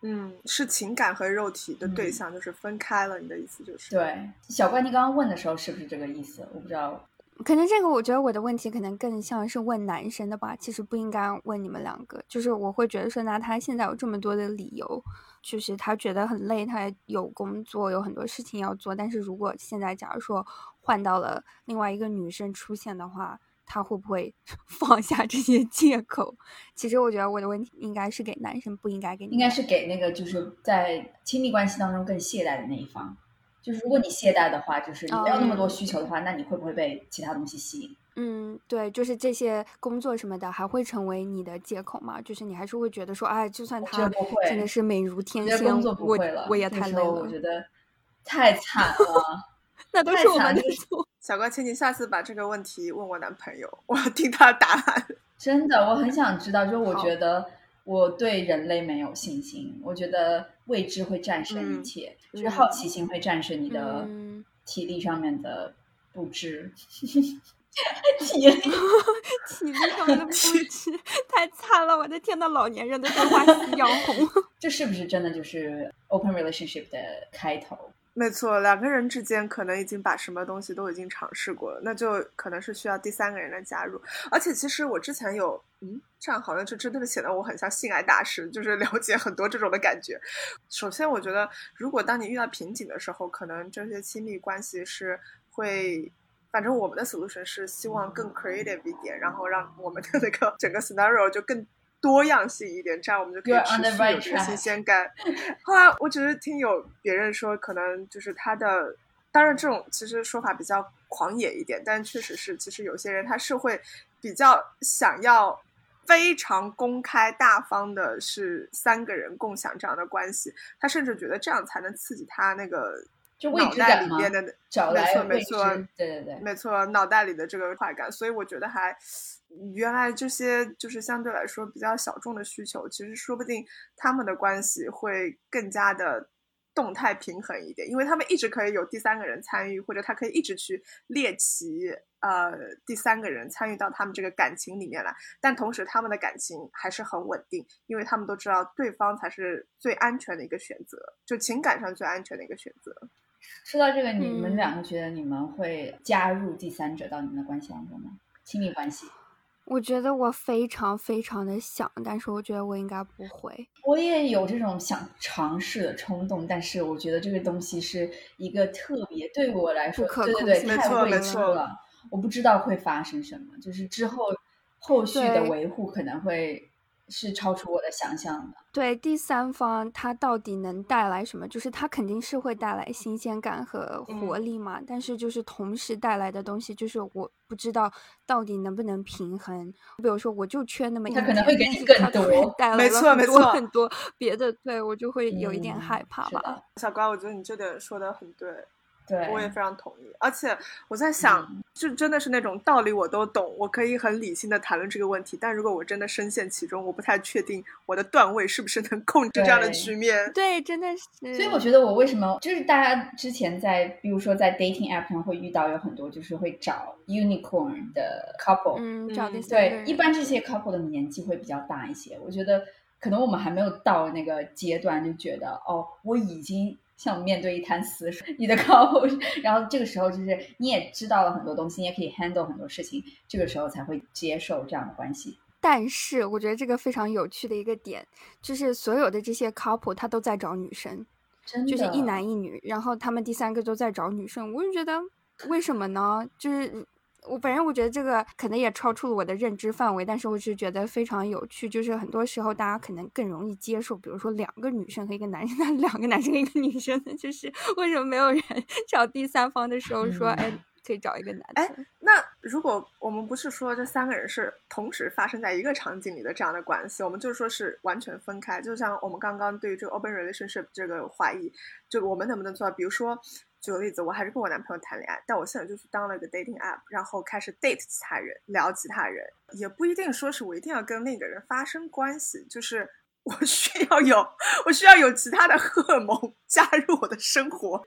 嗯，是情感和肉体的对象就是分开了，你的意思就是？对，小怪，你刚刚问的时候是不是这个意思？我不知道，可能这个我觉得我的问题可能更像是问男生的吧，其实不应该问你们两个。就是我会觉得说，那他现在有这么多的理由，就是他觉得很累，他有工作，有很多事情要做。但是如果现在假如说换到了另外一个女生出现的话。他会不会 放下这些借口？其实我觉得我的问题应该是给男生，不应该给你。应该是给那个就是在亲密关系当中更懈怠的那一方。就是如果你懈怠的话，就是你没有那么多需求的话，那你会不会被其他东西吸引？嗯，对，就是这些工作什么的还会成为你的借口吗？就是你还是会觉得说，哎，就算他真的是美如天仙，我我也太累了。我觉得太惨了。那都是我们的错。小哥，请你下次把这个问题问我男朋友，我要听他的答案。真的，我很想知道。就我觉得我对人类没有信心，我觉得未知会战胜一切，就是好奇心会战胜你的体力上面的不知。体力，体力上面的不知，太惨了！我的天呐，老年人的说话夕阳红。这是不是真的就是 open relationship 的开头？没错，两个人之间可能已经把什么东西都已经尝试过了，那就可能是需要第三个人的加入。而且其实我之前有，嗯，这样好像就真的显得我很像性爱大师，就是了解很多这种的感觉。首先，我觉得如果当你遇到瓶颈的时候，可能这些亲密关系是会，反正我们的 solution 是希望更 creative 一点，然后让我们的那个整个 scenario 就更。多样性一点，这样我们就可以持续有这个新鲜感。后来我只是听有别人说，可能就是他的，当然这种其实说法比较狂野一点，但确实是，其实有些人他是会比较想要非常公开大方的，是三个人共享这样的关系，他甚至觉得这样才能刺激他那个就脑袋里边的，没错没错，对对对，没错，脑袋里的这个快感，所以我觉得还。原来这些就是相对来说比较小众的需求，其实说不定他们的关系会更加的动态平衡一点，因为他们一直可以有第三个人参与，或者他可以一直去猎奇呃第三个人参与到他们这个感情里面来，但同时他们的感情还是很稳定，因为他们都知道对方才是最安全的一个选择，就情感上最安全的一个选择。说到这个，你们嗯两个觉得你们会加入第三者到你们的关系当中吗？亲密关系？我觉得我非常非常的想，但是我觉得我应该不会。我也有这种想尝试的冲动，但是我觉得这个东西是一个特别对我来说，对对对，性太没错未知了，我不知道会发生什么，就是之后后续的维护可能会是超出我的想象的。对第三方，它到底能带来什么？就是它肯定是会带来新鲜感和活嗯力嘛，但是就是同时带来的东西，就是我不知道到底能不能平衡。比如说，我就缺那么一它点，可能会给你带来很多错没错很多别的，对我就会有一点嗯害怕吧。小乖，我觉得你这点说的很对。对，我也非常同意，而且我在想，嗯就真的是那种道理我都懂，我可以很理性的谈论这个问题，但如果我真的深陷其中，我不太确定我的段位是不是能控制这样的对局面。对，真的是。所以我觉得我为什么就是大家之前在，比如说在 dating app 上会遇到有很多就是会找 unicorn 的 couple，、嗯，找嗯对，一般这些 couple 的年纪会比较大一些。我觉得可能我们还没有到那个阶段，就觉得哦，我已经像面对一滩死水，你的 couple，然后这个时候就是你也知道了很多东西，你也可以 handle 很多事情，这个时候才会接受这样的关系。但是我觉得这个非常有趣的一个点，就是所有的这些 couple 他都在找女生，真就是一男一女，然后他们第三个都在找女生，我就觉得为什么呢？就是我反正我觉得这个可能也超出了我的认知范围，但是我是觉得非常有趣，就是很多时候大家可能更容易接受，比如说两个女生和一个男生，那两个男生和一个女生呢，就是 为什么没有人 找第三方的时候说，嗯哎，可以找一个男哎生？那如果我们不是说这三个人是同时发生在一个场景里的这样的关系，我们就说是完全分开。就像我们刚刚对于这个 open relationship 这个怀疑，就我们能不能做到？比如说，举个例子，我还是跟我男朋友谈恋爱，但我现在就是当了一个 dating app，然后开始 date 其他人，聊其他人，也不一定说是我一定要跟那个人发生关系，就是。我需要有，我需要有其他的荷尔蒙加入我的生活。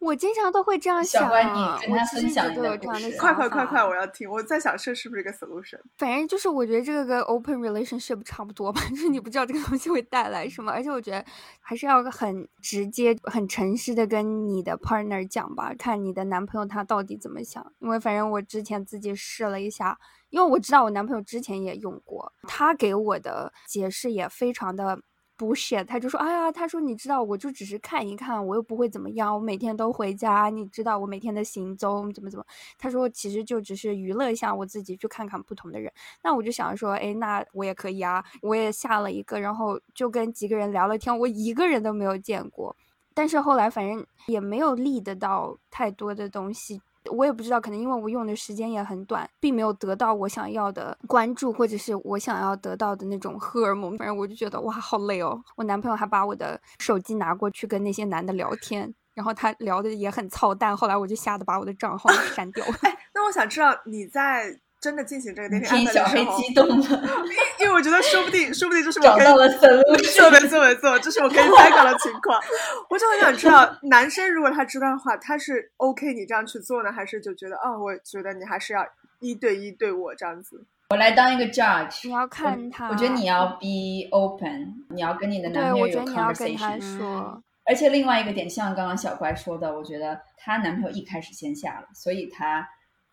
我经常都会这样想小关你啊，跟他分享都有这样的想快快快快，我要听！我在想这是不是一个 solution？反正就是我觉得这个跟 open relationship 差不多吧，就是你不知道这个东西会带来什么，而且我觉得还是要很直接、很诚实的跟你的 partner 讲吧，看你的男朋友他到底怎么想。因为反正我之前自己试了一下，因为我知道我男朋友之前也用过，他给我的解释也非常的。不屑他就说，哎呀，他说你知道，我就只是看一看，我又不会怎么样，我每天都回家，你知道我每天的行踪怎么怎么。他说其实就只是娱乐一下我自己，去看看不同的人。那我就想说，哎，那我也可以啊，我也下了一个，然后就跟几个人聊了天，我一个人都没有见过。但是后来反正也没有立得到太多的东西，我也不知道，可能因为我用的时间也很短，并没有得到我想要的关注，或者是我想要得到的那种荷尔蒙。反正我就觉得哇，好累哦。我男朋友还把我的手机拿过去跟那些男的聊天，然后他聊的也很操蛋，后来我就吓得把我的账号删掉了。那我想知道你在真的进行这个 dating 小黑的时候，激动了，因为我觉得说不定，说不定就是我可以找到了没错 solution。没错没错，这是我可以参考的情况。我就很想知道，男生如果他知道的话，他是 OK 你这样去做呢，还是就觉得哦、我觉得你还是要一对一对我这样子？我来当一个 judge，你要看他我。我觉得你要 be open，你要跟你的男，朋友有 conversation。说。而且另外一个点，像刚刚小乖说的，我觉得她男朋友一开始先下了，所以她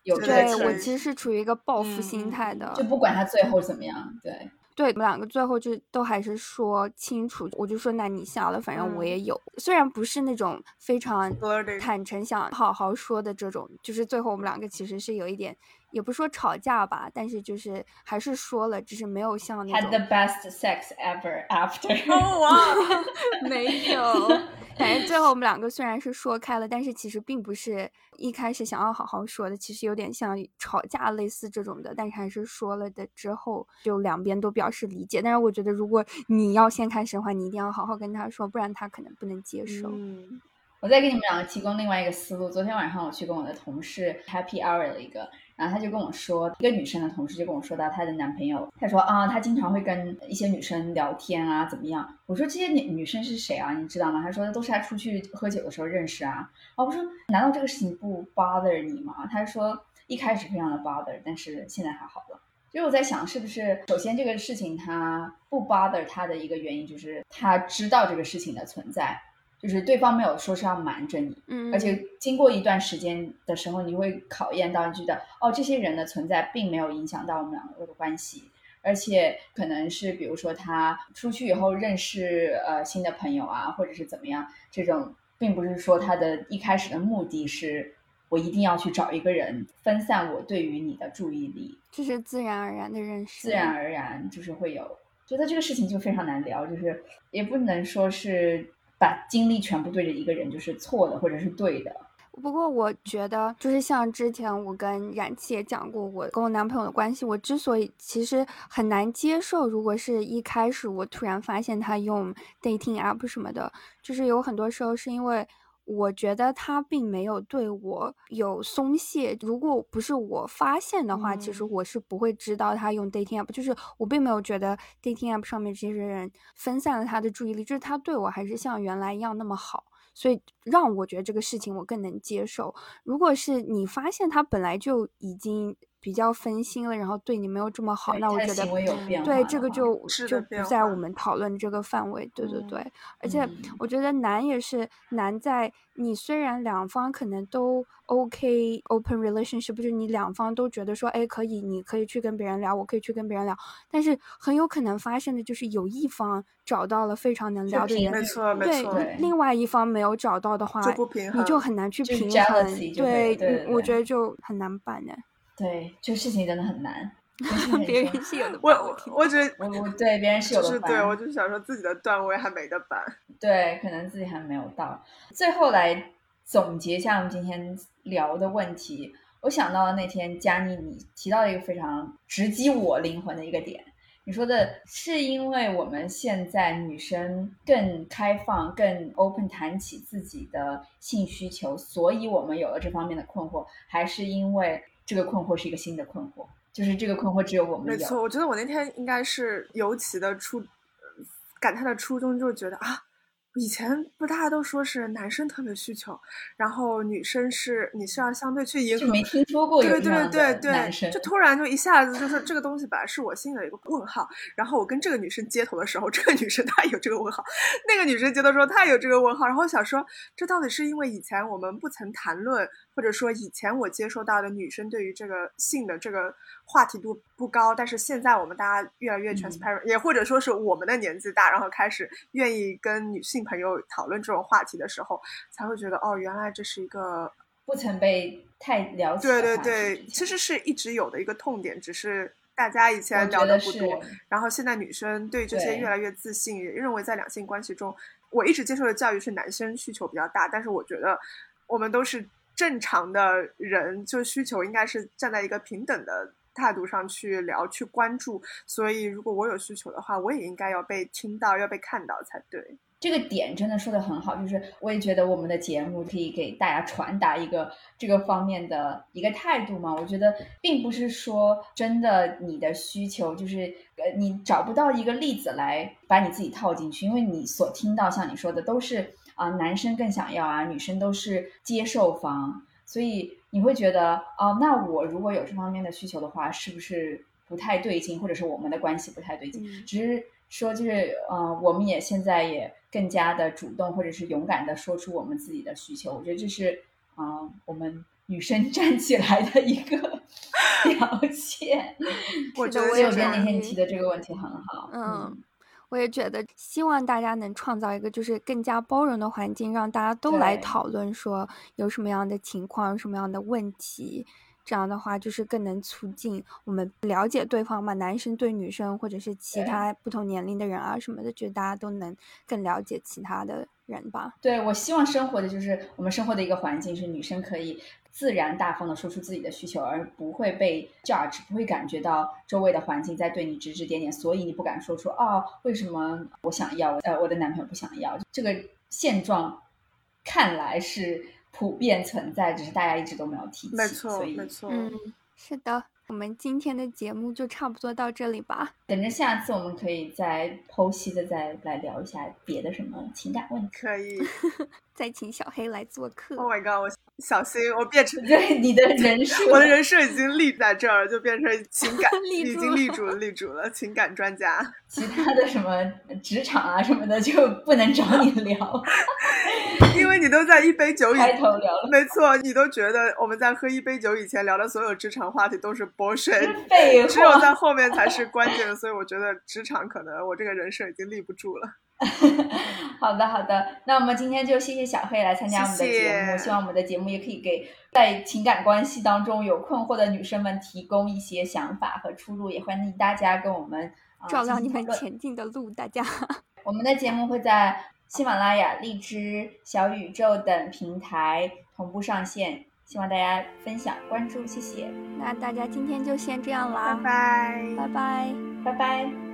有这个对我其实是处于一个报复嗯心态的，就不管他最后怎么样，对，对，我们两个最后就都还是说清楚，我就说那你下了，反正我嗯。也有，虽然不是那种非常坦诚想好好说的这种，就是最后我们两个其实是有一点，也不说吵架吧，但是就是还是说了，只是没有像那 had 种 the best sex ever after。哦哇，没有，反正最后我们两个虽然是说开了，但是其实并不是一开始想要好好说的，其实有点像吵架类似这种的，但是还是说了的之后，就两边都表示理解。但是我觉得，如果你要先开始的话，你一定要好好跟他说，不然他可能不能接受。嗯我再给你们两个提供另外一个思路。昨天晚上我去跟我的同事 happy hour 了一个，然后她就跟我说，一个女生的同事就跟我说到她的男朋友，她说啊，他经常会跟一些女生聊天啊，怎么样？我说这些女女生是谁啊？你知道吗？她说都是他出去喝酒的时候认识啊。啊，我说难道这个事情不 bother 你吗？她说一开始非常的 bother，但是现在还好了。所以我在想，是不是首先这个事情他不 bother 他的一个原因，就是他知道这个事情的存在。就是对方没有说是要瞒着你，嗯，而且经过一段时间的时候，你会考验到，觉得哦，这些人的存在并没有影响到我们两个的关系，而且可能是比如说他出去以后认识呃新的朋友啊，或者是怎么样，这种并不是说他的一开始的目的是我一定要去找一个人分散我对于你的注意力，这是自然而然的认识，自然而然就是会有，觉得这个事情就非常难聊，就是也不能说是。把精力全部对着一个人就是错的，或者是对的。不过我觉得，就是像之前我跟冉琪也讲过，我跟我男朋友的关系，我之所以其实很难接受，如果是一开始我突然发现他用 dating app 什么的，就是有很多时候是因为。我觉得他并没有对我有松懈。如果不是我发现的话，其实我是不会知道他用 dating app。就是我并没有觉得 dating app 上面这些人分散了他的注意力，就是他对我还是像原来一样那么好，所以让我觉得这个事情我更能接受。如果是你发现他本来就已经。比较分心了，然后对你没有这么好，那我觉得对这个就就不在我们讨论这个范围。对对对，而且我觉得难也是难在你虽然两方可能都 OK open relationship，就是你两方都觉得说，哎，可以，你可以去跟别人聊，我可以去跟别人聊，但是很有可能发生的就是有一方找到了非常能聊的人，没错没错，对，另外一方没有找到的话，你就很难去平衡，对，我觉得就很难办呢。对，这个事情真的很难。别人是有的，我我觉得我我对别人是有的，对我就是想说自己的段位还没得办。对，可能自己还没有到。最后来总结一下我们今天聊的问题，我想到了那天佳妮你提到了一个非常直击我灵魂的一个点。你说的是因为我们现在女生更开放、更 open 谈起自己的性需求，所以我们有了这方面的困惑，还是因为？这个困惑是一个新的困惑，就是这个困惑只有我们有。没错，我觉得我那天应该是尤其的初感叹的初衷，就是觉得啊。以前不大家都说是男生特别需求，然后女生是你是要相对去迎合，没听说过对对对对男生，就突然就一下子就是这个东西本来是我心里的一个问号，然后我跟这个女生接头的时候，这个女生她有这个问号，那个女生接的时候她有这个问号，然后想说这到底是因为以前我们不曾谈论，或者说以前我接收到的女生对于这个性的这个话题度不高，但是现在我们大家越来越 transparent，也或者说是我们的年纪大，然后开始愿意跟女性。朋友讨论这种话题的时候，才会觉得哦，原来这是一个不曾被太了解。对对对，其实是一直有的一个痛点，只是大家以前聊的不多。然后现在女生对这些越来越自信，也认为在两性关系中，我一直接受的教育是男生需求比较大，但是我觉得我们都是正常的人，就需求应该是站在一个平等的。态度上去聊，去关注，所以如果我有需求的话，我也应该要被听到，要被看到才对。这个点真的说的很好，就是我也觉得我们的节目可以给大家传达一个这个方面的一个态度嘛。我觉得并不是说真的你的需求就是呃你找不到一个例子来把你自己套进去，因为你所听到像你说的都是啊男生更想要啊，女生都是接受方，所以。你会觉得哦，那我如果有这方面的需求的话，是不是不太对劲，或者是我们的关系不太对劲？只是说，就是呃，我们也现在也更加的主动，或者是勇敢的说出我们自己的需求。我觉得这是啊，我们女生 站起来的一个表现。我觉得我有边那天提的这个问题很好，嗯。我也觉得，希望大家能创造一个就是更加包容的环境，让大家都来讨论，说有什么样的情况，有什么样的问题。这样的话，就是更能促进我们了解对方嘛。男生对女生，或者是其他不同年龄的人啊什么的，就大家都能更了解其他的人吧。对，我希望生活的就是我们生活的一个环境，是女生可以自然大方的说出自己的需求，而不会被 judge，不会感觉到周围的环境在对你指指点点，所以你不敢说出哦，为什么我想要，呃，我的男朋友不想要。这个现状看来是。普遍存在，只是大家一直都没有提起。没错，没错。嗯，是的，我们今天的节目就差不多到这里吧。等着下次我们可以再剖析的再来聊一下别的什么情感问题。可以。再请小黑来做客。Oh my god！我小心我变成对你的人设，我的人设已经立在这儿，就变成情感 已经立住了，立住了情感专家。其他的什么职场啊什么的就不能找你聊，因为你都在一杯酒以开头聊了。没错，你都觉得我们在喝一杯酒以前聊的所有职场话题都是 bullshit，只有在后面才是关键。所以我觉得职场可能我这个人设已经立不住了。好的，好的，那我们今天就谢谢小黑来参加我们的节目，希望我们的节目也可以给在情感关系当中有困惑的女生们提供一些想法和出路，也欢迎大家跟我们照亮你们前进的路。大家，我们的节目会在喜马拉雅、荔枝、小宇宙等平台同步上线，希望大家分享关注，谢谢。那大家今天就先这样啦，拜拜，拜拜，拜拜。